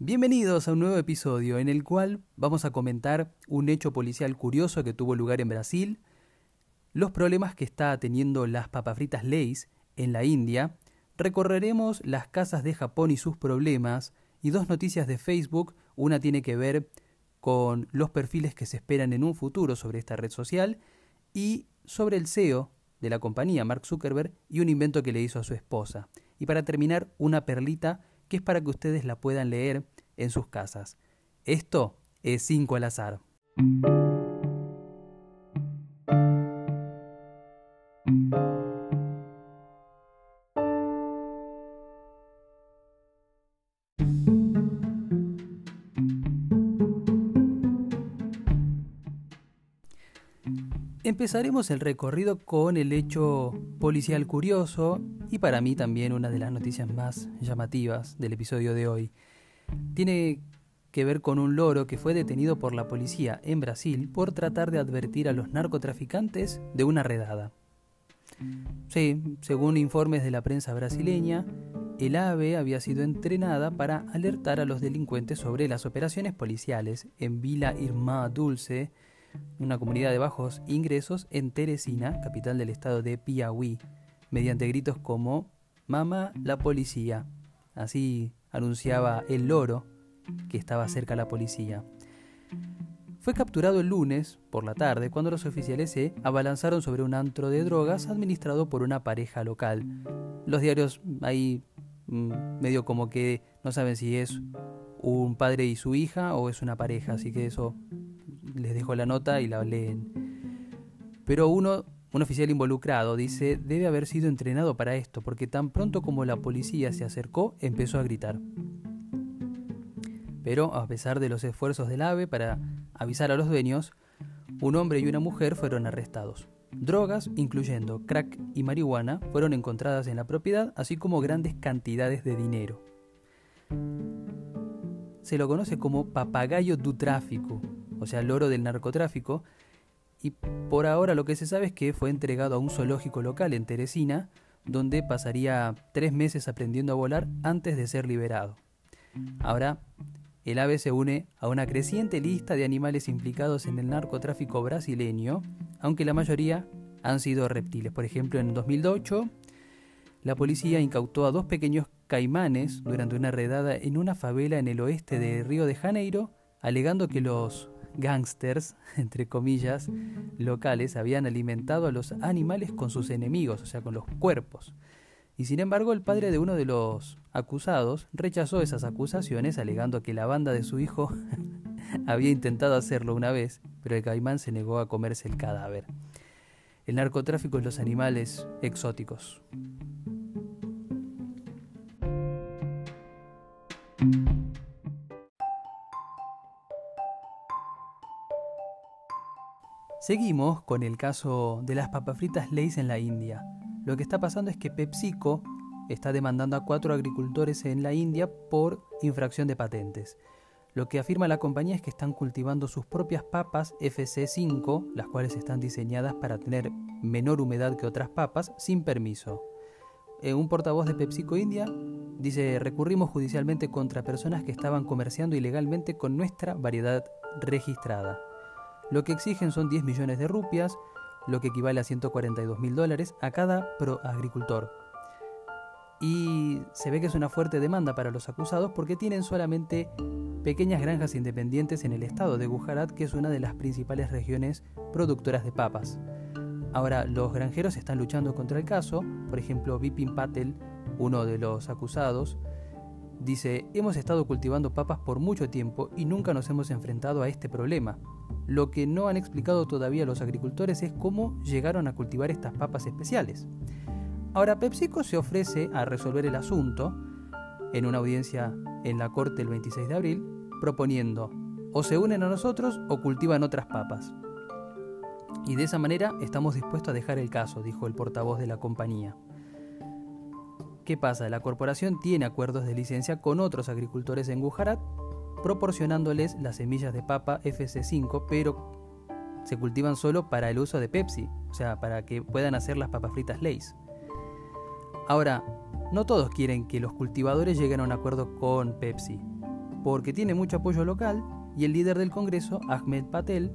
Bienvenidos a un nuevo episodio en el cual vamos a comentar un hecho policial curioso que tuvo lugar en Brasil, los problemas que está teniendo las papafritas Lays en la India, recorreremos las casas de Japón y sus problemas, y dos noticias de Facebook, una tiene que ver con los perfiles que se esperan en un futuro sobre esta red social, y sobre el CEO de la compañía, Mark Zuckerberg, y un invento que le hizo a su esposa. Y para terminar, una perlita que es para que ustedes la puedan leer en sus casas. Esto es 5 al azar. Empezaremos el recorrido con el hecho policial curioso y para mí también una de las noticias más llamativas del episodio de hoy. Tiene que ver con un loro que fue detenido por la policía en Brasil por tratar de advertir a los narcotraficantes de una redada. Sí, según informes de la prensa brasileña, el ave había sido entrenada para alertar a los delincuentes sobre las operaciones policiales en Vila Irmã Dulce, una comunidad de bajos ingresos en Teresina, capital del estado de Piauí, mediante gritos como Mama la policía. Así anunciaba el loro que estaba cerca la policía. Fue capturado el lunes por la tarde cuando los oficiales se abalanzaron sobre un antro de drogas administrado por una pareja local. Los diarios ahí mm, medio como que no saben si es un padre y su hija o es una pareja, así que eso les dejo la nota y la leen. Pero uno un oficial involucrado dice debe haber sido entrenado para esto, porque tan pronto como la policía se acercó, empezó a gritar. Pero a pesar de los esfuerzos del AVE para avisar a los dueños, un hombre y una mujer fueron arrestados. Drogas, incluyendo crack y marihuana, fueron encontradas en la propiedad, así como grandes cantidades de dinero. Se lo conoce como papagayo du tráfico, o sea, loro del narcotráfico, y por ahora lo que se sabe es que fue entregado a un zoológico local en Teresina, donde pasaría tres meses aprendiendo a volar antes de ser liberado. Ahora, el ave se une a una creciente lista de animales implicados en el narcotráfico brasileño, aunque la mayoría han sido reptiles. Por ejemplo, en 2008, la policía incautó a dos pequeños caimanes durante una redada en una favela en el oeste de Río de Janeiro, alegando que los gangsters, entre comillas, locales habían alimentado a los animales con sus enemigos, o sea, con los cuerpos. Y sin embargo, el padre de uno de los acusados rechazó esas acusaciones alegando que la banda de su hijo había intentado hacerlo una vez, pero el caimán se negó a comerse el cadáver. El narcotráfico es los animales exóticos. Seguimos con el caso de las papas fritas Lay's en la India. Lo que está pasando es que PepsiCo está demandando a cuatro agricultores en la India por infracción de patentes. Lo que afirma la compañía es que están cultivando sus propias papas FC5, las cuales están diseñadas para tener menor humedad que otras papas, sin permiso. Eh, un portavoz de PepsiCo India dice, recurrimos judicialmente contra personas que estaban comerciando ilegalmente con nuestra variedad registrada. Lo que exigen son 10 millones de rupias, lo que equivale a 142 mil dólares a cada pro agricultor. Y se ve que es una fuerte demanda para los acusados porque tienen solamente pequeñas granjas independientes en el estado de Gujarat, que es una de las principales regiones productoras de papas. Ahora, los granjeros están luchando contra el caso, por ejemplo, Vipin Patel, uno de los acusados, dice, hemos estado cultivando papas por mucho tiempo y nunca nos hemos enfrentado a este problema. Lo que no han explicado todavía los agricultores es cómo llegaron a cultivar estas papas especiales. Ahora, PepsiCo se ofrece a resolver el asunto en una audiencia en la corte el 26 de abril, proponiendo o se unen a nosotros o cultivan otras papas. Y de esa manera estamos dispuestos a dejar el caso, dijo el portavoz de la compañía. ¿Qué pasa? La corporación tiene acuerdos de licencia con otros agricultores en Gujarat proporcionándoles las semillas de papa FC5, pero se cultivan solo para el uso de Pepsi, o sea, para que puedan hacer las papas fritas Lay's. Ahora, no todos quieren que los cultivadores lleguen a un acuerdo con Pepsi. porque tiene mucho apoyo local y el líder del Congreso, Ahmed Patel,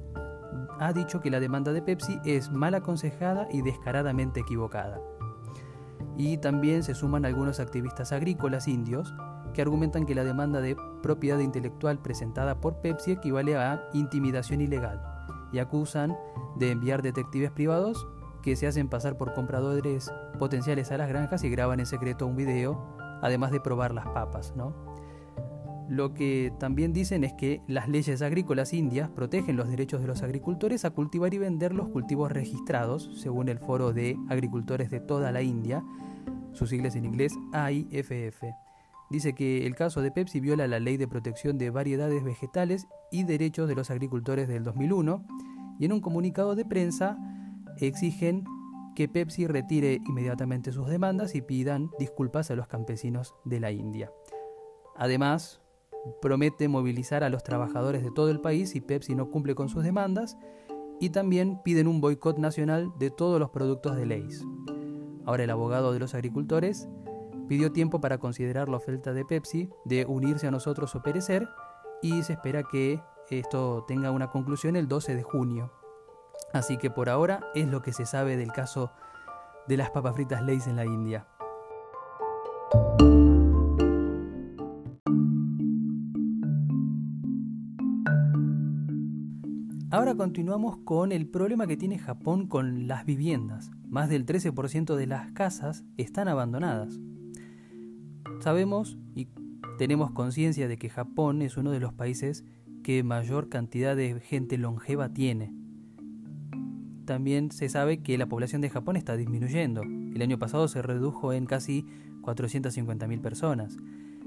ha dicho que la demanda de Pepsi es mal aconsejada y descaradamente equivocada. Y también se suman algunos activistas agrícolas indios que argumentan que la demanda de propiedad intelectual presentada por Pepsi equivale a intimidación ilegal y acusan de enviar detectives privados que se hacen pasar por compradores potenciales a las granjas y graban en secreto un video, además de probar las papas, ¿no? Lo que también dicen es que las leyes agrícolas indias protegen los derechos de los agricultores a cultivar y vender los cultivos registrados, según el Foro de Agricultores de toda la India, sus siglas en inglés AIFF. Dice que el caso de Pepsi viola la Ley de Protección de Variedades Vegetales y Derechos de los Agricultores del 2001 y en un comunicado de prensa exigen que Pepsi retire inmediatamente sus demandas y pidan disculpas a los campesinos de la India. Además, promete movilizar a los trabajadores de todo el país si Pepsi no cumple con sus demandas y también piden un boicot nacional de todos los productos de Leys. Ahora el abogado de los agricultores pidió tiempo para considerar la oferta de Pepsi de unirse a nosotros o perecer y se espera que esto tenga una conclusión el 12 de junio. Así que por ahora es lo que se sabe del caso de las papas fritas en la India. Continuamos con el problema que tiene Japón con las viviendas. Más del 13% de las casas están abandonadas. Sabemos y tenemos conciencia de que Japón es uno de los países que mayor cantidad de gente longeva tiene. También se sabe que la población de Japón está disminuyendo. El año pasado se redujo en casi 450.000 personas.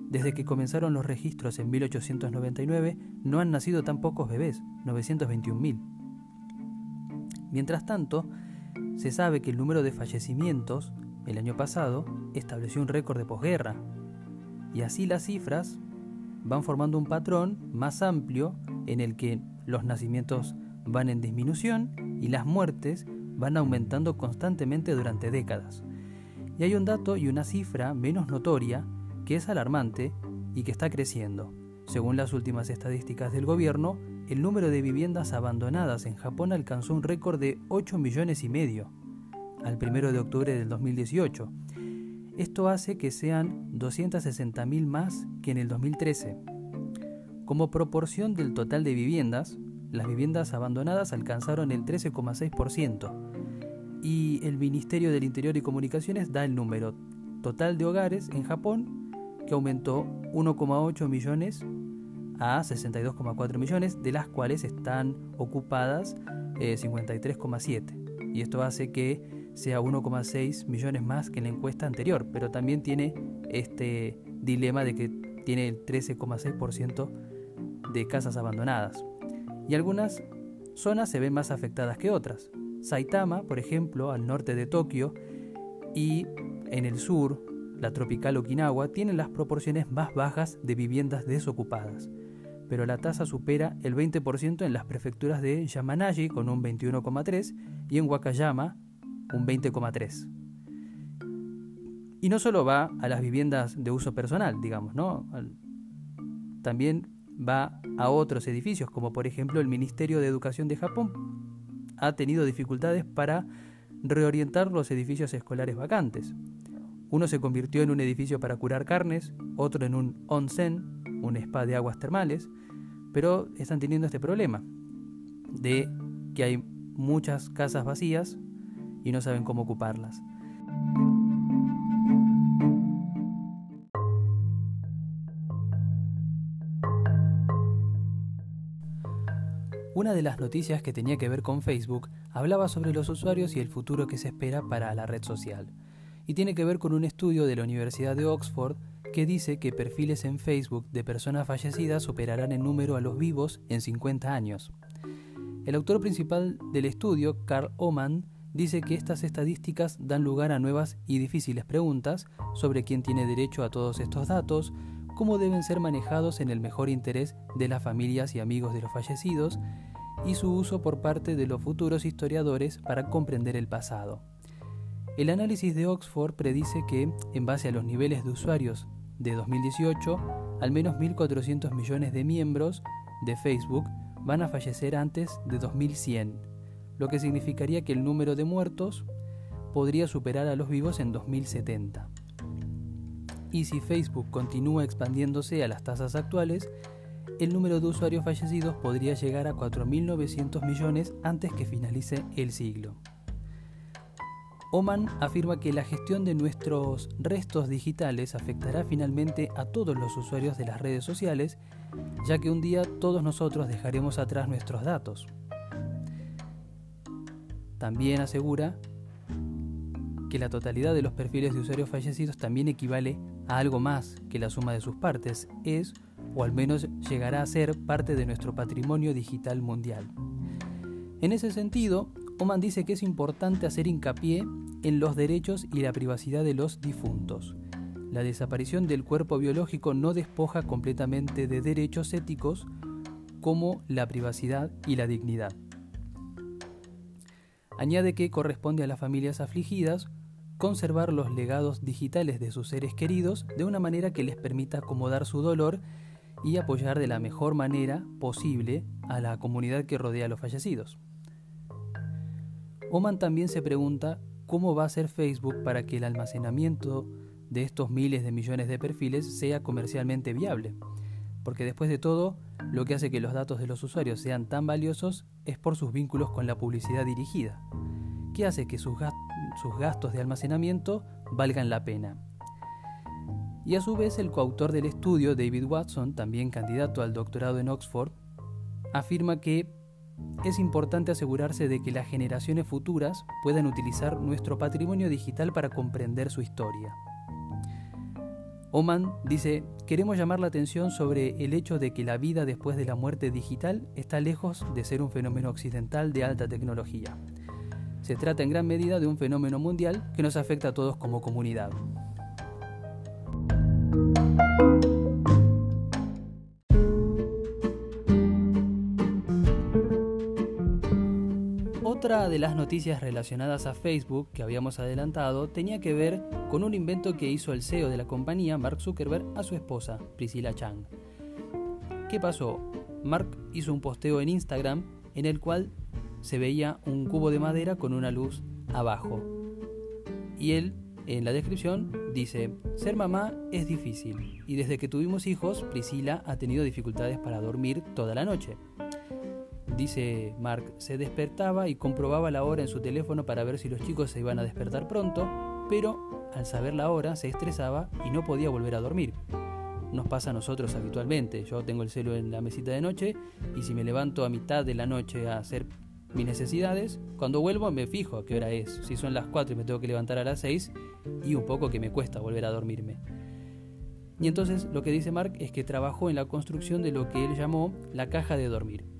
Desde que comenzaron los registros en 1899, no han nacido tan pocos bebés, 921.000. Mientras tanto, se sabe que el número de fallecimientos el año pasado estableció un récord de posguerra. Y así las cifras van formando un patrón más amplio en el que los nacimientos van en disminución y las muertes van aumentando constantemente durante décadas. Y hay un dato y una cifra menos notoria que es alarmante y que está creciendo. Según las últimas estadísticas del gobierno, el número de viviendas abandonadas en Japón alcanzó un récord de 8 millones y medio al 1 de octubre del 2018. Esto hace que sean 260.000 más que en el 2013. Como proporción del total de viviendas, las viviendas abandonadas alcanzaron el 13,6% y el Ministerio del Interior y Comunicaciones da el número total de hogares en Japón que aumentó 1,8 millones a 62,4 millones, de las cuales están ocupadas 53,7. Eh, y esto hace que sea 1,6 millones más que en la encuesta anterior, pero también tiene este dilema de que tiene el 13,6% de casas abandonadas. Y algunas zonas se ven más afectadas que otras. Saitama, por ejemplo, al norte de Tokio, y en el sur, la tropical Okinawa tiene las proporciones más bajas de viviendas desocupadas, pero la tasa supera el 20% en las prefecturas de Yamanashi con un 21,3 y en Wakayama un 20,3. Y no solo va a las viviendas de uso personal, digamos, ¿no? También va a otros edificios, como por ejemplo el Ministerio de Educación de Japón ha tenido dificultades para reorientar los edificios escolares vacantes. Uno se convirtió en un edificio para curar carnes, otro en un onsen, un spa de aguas termales, pero están teniendo este problema de que hay muchas casas vacías y no saben cómo ocuparlas. Una de las noticias que tenía que ver con Facebook hablaba sobre los usuarios y el futuro que se espera para la red social y tiene que ver con un estudio de la Universidad de Oxford que dice que perfiles en Facebook de personas fallecidas superarán en número a los vivos en 50 años. El autor principal del estudio, Carl Oman, dice que estas estadísticas dan lugar a nuevas y difíciles preguntas sobre quién tiene derecho a todos estos datos, cómo deben ser manejados en el mejor interés de las familias y amigos de los fallecidos, y su uso por parte de los futuros historiadores para comprender el pasado. El análisis de Oxford predice que, en base a los niveles de usuarios de 2018, al menos 1.400 millones de miembros de Facebook van a fallecer antes de 2100, lo que significaría que el número de muertos podría superar a los vivos en 2070. Y si Facebook continúa expandiéndose a las tasas actuales, el número de usuarios fallecidos podría llegar a 4.900 millones antes que finalice el siglo. Oman afirma que la gestión de nuestros restos digitales afectará finalmente a todos los usuarios de las redes sociales, ya que un día todos nosotros dejaremos atrás nuestros datos. También asegura que la totalidad de los perfiles de usuarios fallecidos también equivale a algo más que la suma de sus partes, es, o al menos llegará a ser, parte de nuestro patrimonio digital mundial. En ese sentido, Oman dice que es importante hacer hincapié en los derechos y la privacidad de los difuntos. La desaparición del cuerpo biológico no despoja completamente de derechos éticos como la privacidad y la dignidad. Añade que corresponde a las familias afligidas conservar los legados digitales de sus seres queridos de una manera que les permita acomodar su dolor y apoyar de la mejor manera posible a la comunidad que rodea a los fallecidos. Oman también se pregunta cómo va a ser Facebook para que el almacenamiento de estos miles de millones de perfiles sea comercialmente viable. Porque después de todo, lo que hace que los datos de los usuarios sean tan valiosos es por sus vínculos con la publicidad dirigida, que hace que sus, gastos de almacenamiento valgan la pena. Y a su vez el coautor del estudio, David Watson, también candidato al doctorado en Oxford, afirma que es importante asegurarse de que las generaciones futuras puedan utilizar nuestro patrimonio digital para comprender su historia. Oman dice, queremos llamar la atención sobre el hecho de que la vida después de la muerte digital está lejos de ser un fenómeno occidental de alta tecnología. Se trata en gran medida de un fenómeno mundial que nos afecta a todos como comunidad. Otra de las noticias relacionadas a Facebook que habíamos adelantado tenía que ver con un invento que hizo el CEO de la compañía, Mark Zuckerberg, a su esposa, Priscilla Chang. ¿Qué pasó? Mark hizo un posteo en Instagram en el cual se veía un cubo de madera con una luz abajo. Y él, en la descripción, dice, ser mamá es difícil y desde que tuvimos hijos, Priscila ha tenido dificultades para dormir toda la noche. Dice Mark, se despertaba y comprobaba la hora en su teléfono para ver si los chicos se iban a despertar pronto, pero al saber la hora se estresaba y no podía volver a dormir. Nos pasa a nosotros habitualmente. Yo tengo el celo en la mesita de noche y si me levanto a mitad de la noche a hacer mis necesidades, cuando vuelvo me fijo a qué hora es. Si son las 4 y me tengo que levantar a las 6 y un poco que me cuesta volver a dormirme. Y entonces lo que dice Mark es que trabajó en la construcción de lo que él llamó la caja de dormir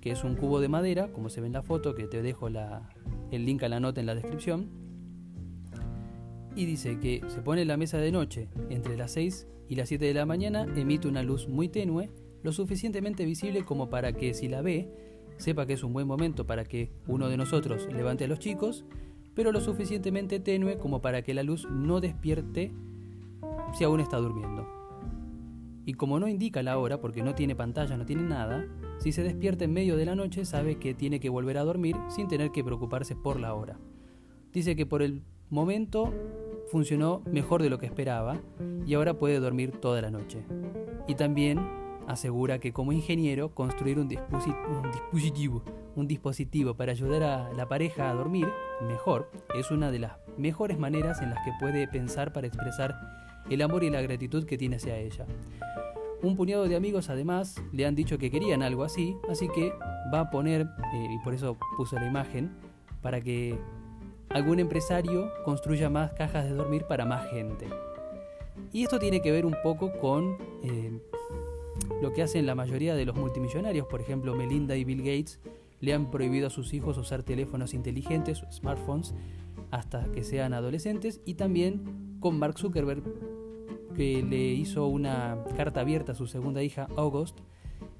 que es un cubo de madera, como se ve en la foto, que te dejo el link a la nota en la descripción. Y dice que se pone la mesa de noche entre las 6 y las 7 de la mañana, emite una luz muy tenue, lo suficientemente visible como para que si la ve, sepa que es un buen momento para que uno de nosotros levante a los chicos, pero lo suficientemente tenue como para que la luz no despierte si aún está durmiendo. Y como no indica la hora, porque no tiene pantalla, no tiene nada, si se despierta en medio de la noche, sabe que tiene que volver a dormir sin tener que preocuparse por la hora. Dice que por el momento funcionó mejor de lo que esperaba y ahora puede dormir toda la noche. Y también asegura que como ingeniero construir un, dispositivo, un dispositivo para ayudar a la pareja a dormir mejor es una de las mejores maneras en las que puede pensar para expresar el amor y la gratitud que tiene hacia ella. Un puñado de amigos además le han dicho que querían algo así, así que va a poner, eh, y por eso puso la imagen, para que algún empresario construya más cajas de dormir para más gente. Y esto tiene que ver un poco con eh, lo que hacen la mayoría de los multimillonarios, por ejemplo Melinda y Bill Gates le han prohibido a sus hijos usar teléfonos inteligentes, smartphones, hasta que sean adolescentes, y también con Mark Zuckerberg que le hizo una carta abierta a su segunda hija, August,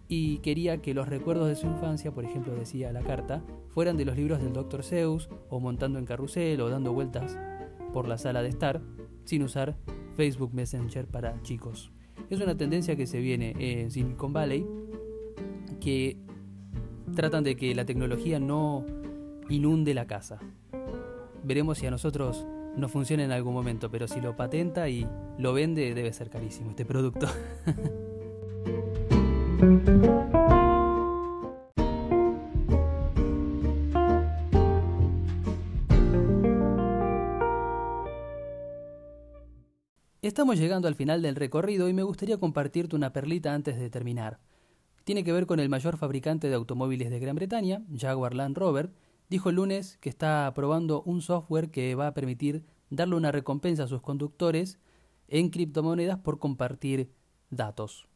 y quería que los recuerdos de su infancia, por ejemplo decía la carta, fueran de los libros del Dr. Seuss, o montando en carrusel, o dando vueltas por la sala de estar, sin usar Facebook Messenger para chicos. Es una tendencia que se viene en Silicon Valley, que tratan de que la tecnología no inunde la casa. Veremos si a nosotros nos funciona en algún momento, pero si lo patenta y lo vende debe ser carísimo este producto. Estamos llegando al final del recorrido y me gustaría compartirte una perlita antes de terminar. Tiene que ver con el mayor fabricante de automóviles de Gran Bretaña, Jaguar Land Rover, dijo el lunes que está probando un software que va a permitir darle una recompensa a sus conductores en criptomonedas por compartir datos.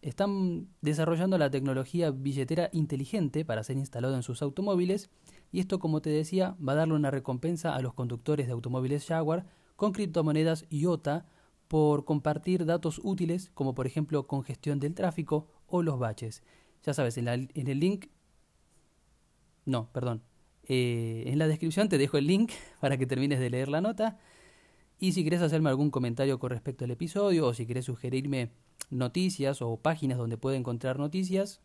Están desarrollando la tecnología billetera inteligente para ser instalado en sus automóviles y esto, como te decía, va a darle una recompensa a los conductores de automóviles Jaguar con criptomonedas IOTA por compartir datos útiles como por ejemplo congestión del tráfico o los baches. Ya sabes, en, el link... No, perdón. Eh, en la descripción te dejo el link para que termines de leer la nota. Y si quieres hacerme algún comentario con respecto al episodio o si quieres sugerirme noticias o páginas donde puedo encontrar noticias,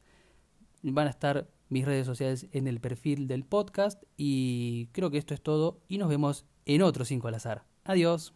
van a estar mis redes sociales en el perfil del podcast. Y creo que esto es todo y nos vemos en otro 5 al azar. Adiós.